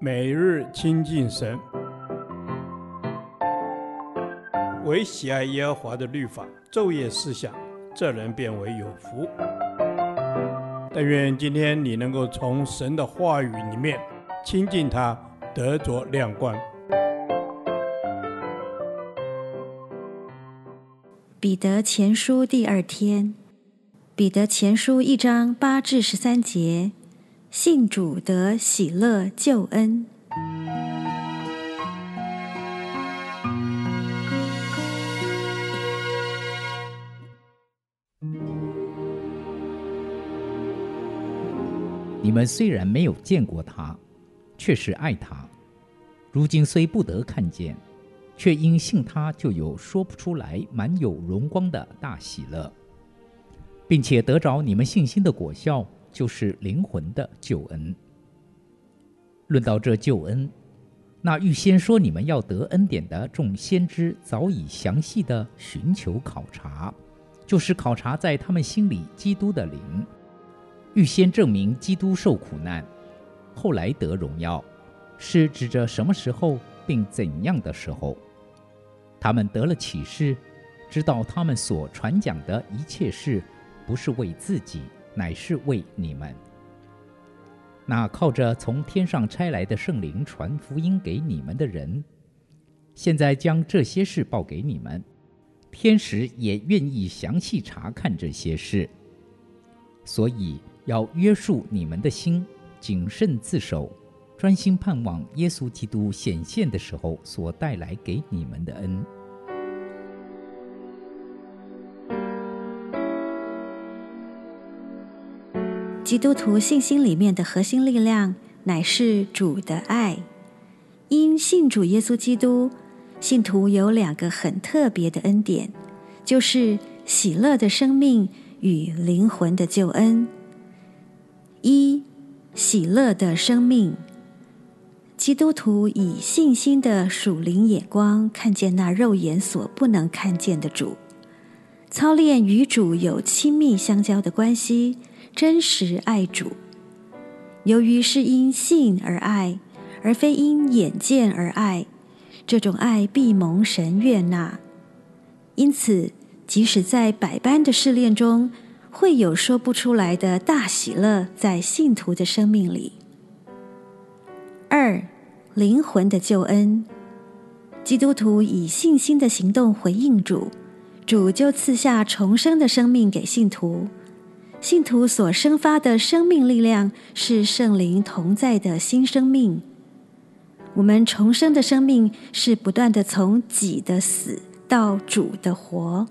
每日亲近神，唯喜爱耶和华的律法，昼夜思想，这人便为有福。但愿今天你能够从神的话语里面亲近他，得着亮光。彼得前书第二天，彼得前书一章八至十三节，信主得喜乐救恩。你们虽然没有见过他，却是爱他；如今虽不得看见，却因信他，就有说不出来、满有荣光的大喜乐，并且得着你们信心的果效，就是灵魂的救恩。论到这救恩，那预先说你们要得恩典的众先知，早已详细地寻求考察，就是考察在他们心里基督的灵。预先证明基督受苦难，后来得荣耀，是指着什么时候并怎样的时候。他们得了启示，知道他们所传讲的一切事，不是为自己，乃是为你们。那靠着从天上差来的圣灵传福音给你们的人，现在将这些事报给你们，天使也愿意详细查看这些事，所以。要约束你们的心，谨慎自守，专心盼望耶稣基督显现的时候所带来给你们的恩。基督徒信心里面的核心力量，乃是主的爱。因信主耶稣基督，信徒有两个很特别的恩典，就是喜乐的生命与灵魂的救恩。一喜乐的生命，基督徒以信心的属灵眼光看见那肉眼所不能看见的主，操练与主有亲密相交的关系，真实爱主。由于是因信而爱，而非因眼见而爱，这种爱必蒙神悦纳。因此，即使在百般的试炼中，会有说不出来的大喜乐在信徒的生命里。二，灵魂的救恩，基督徒以信心的行动回应主，主就赐下重生的生命给信徒。信徒所生发的生命力量是圣灵同在的新生命。我们重生的生命是不断的从己的死到主的活。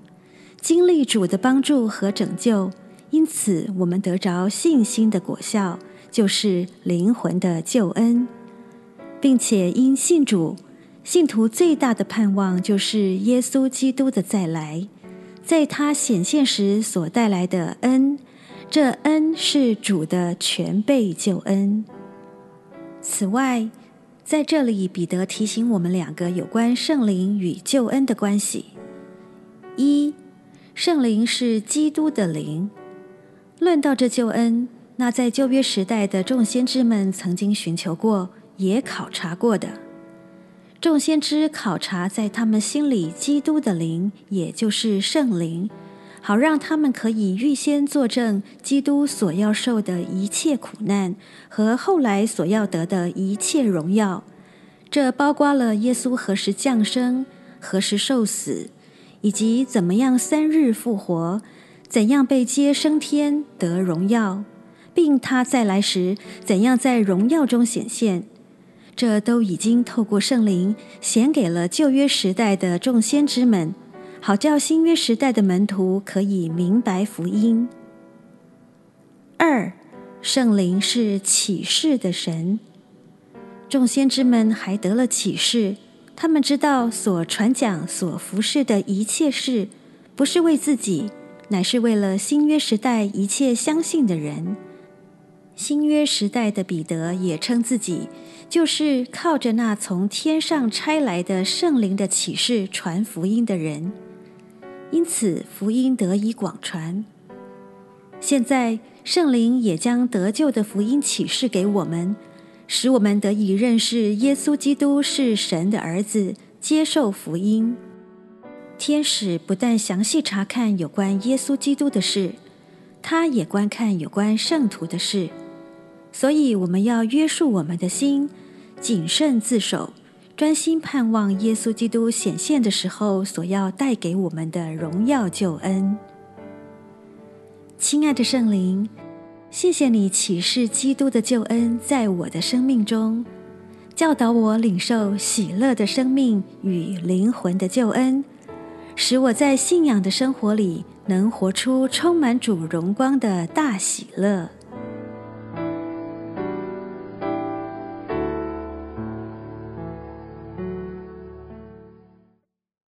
经历主的帮助和拯救，因此我们得着信心的果效，就是灵魂的救恩，并且因信主，信徒最大的盼望就是耶稣基督的再来，在他显现时所带来的恩，这恩是主的全备救恩。此外，在这里彼得提醒我们两个有关圣灵与救恩的关系：一。圣灵是基督的灵。论到这救恩，那在旧约时代的众先知们曾经寻求过，也考察过的。众先知考察在他们心里基督的灵，也就是圣灵，好让他们可以预先作证基督所要受的一切苦难和后来所要得的一切荣耀。这包括了耶稣何时降生，何时受死。以及怎么样三日复活，怎样被接升天得荣耀，并他再来时怎样在荣耀中显现，这都已经透过圣灵显给了旧约时代的众先知们，好叫新约时代的门徒可以明白福音。二，圣灵是启示的神，众先知们还得了启示。他们知道所传讲、所服侍的一切事，不是为自己，乃是为了新约时代一切相信的人。新约时代的彼得也称自己就是靠着那从天上差来的圣灵的启示传福音的人，因此福音得以广传。现在圣灵也将得救的福音启示给我们。使我们得以认识耶稣基督是神的儿子，接受福音。天使不但详细查看有关耶稣基督的事，他也观看有关圣徒的事。所以，我们要约束我们的心，谨慎自守，专心盼望耶稣基督显现的时候所要带给我们的荣耀救恩。亲爱的圣灵，谢谢你启示基督的救恩在我的生命中，教导我领受喜乐的生命与灵魂的救恩，使我在信仰的生活里能活出充满主荣光的大喜乐。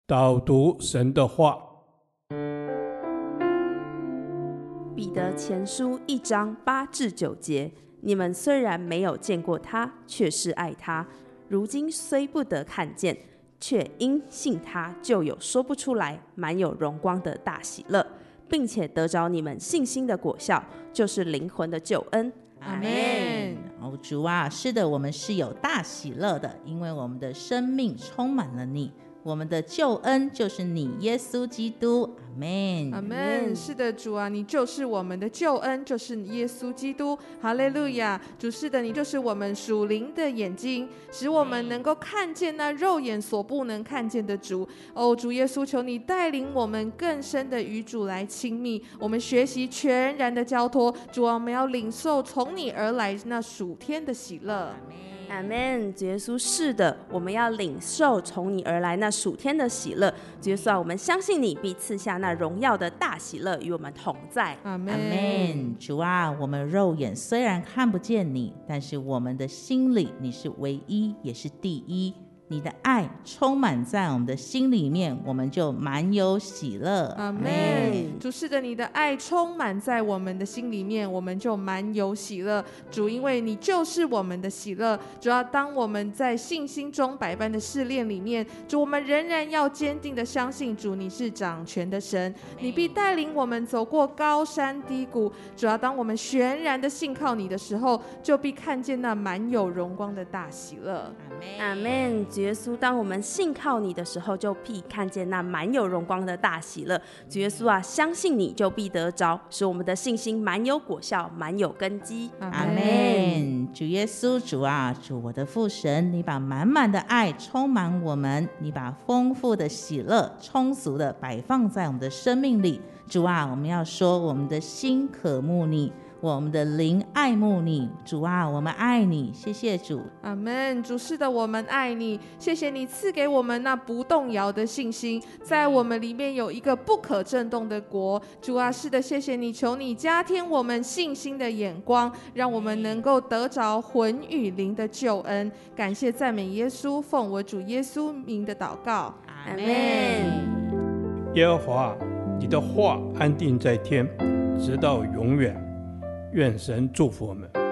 导读神的话，彼得前书一章八至九节：你们虽然没有见过他，却是爱他；如今虽不得看见，却因信他，就有说不出来、满有荣光的大喜乐，并且得着你们信心的果效，就是灵魂的救恩。阿门。哦，主啊，是的，我们是有大喜乐的，因为我们的生命充满了你。我们的救恩就是你，耶稣基督，阿门，阿门。是的，主啊，你就是我们的救恩，就是你耶稣基督，哈利路亚。主是的，你就是我们属灵的眼睛，使我们能够看见那肉眼所不能看见的主。哦，主耶稣，求你带领我们更深的与主来亲密，我们学习全然的交托。主啊，我们要领受从你而来那属天的喜乐。阿门，主耶稣，是的，我们要领受从你而来那属天的喜乐。主耶稣啊，我们相信你必赐下那荣耀的大喜乐与我们同在。阿门。主啊，我们肉眼虽然看不见你，但是我们的心里你是唯一，也是第一。你的爱充满在我们的心里面，我们就满有喜乐。阿门。主，是的，你的爱充满在我们的心里面，我们就满有喜乐。主，因为你就是我们的喜乐。主要当我们在信心中百般的试炼里面，主，我们仍然要坚定的相信主，你是掌权的神，你必带领我们走过高山低谷。主要当我们全然的信靠你的时候，就必看见那满有荣光的大喜乐。阿门。主耶稣，当我们信靠你的时候，就必看见那满有荣光的大喜乐。主耶稣啊，相信你就必得着，使我们的信心满有果效，满有根基。阿门。主耶稣，主啊，主我的父神，你把满满的爱充满我们，你把丰富的喜乐充足的摆放在我们的生命里。主啊，我们要说，我们的心渴慕你。我们的灵爱慕你，主啊，我们爱你，谢谢主，阿门。主是的，我们爱你，谢谢你赐给我们那不动摇的信心，在我们里面有一个不可震动的国。主啊，是的，谢谢你，求你加添我们信心的眼光，让我们能够得着魂与灵的救恩。感谢赞美耶稣，奉我主耶稣名的祷告，阿门。耶和华，你的话安定在天，直到永远。愿神祝福我们。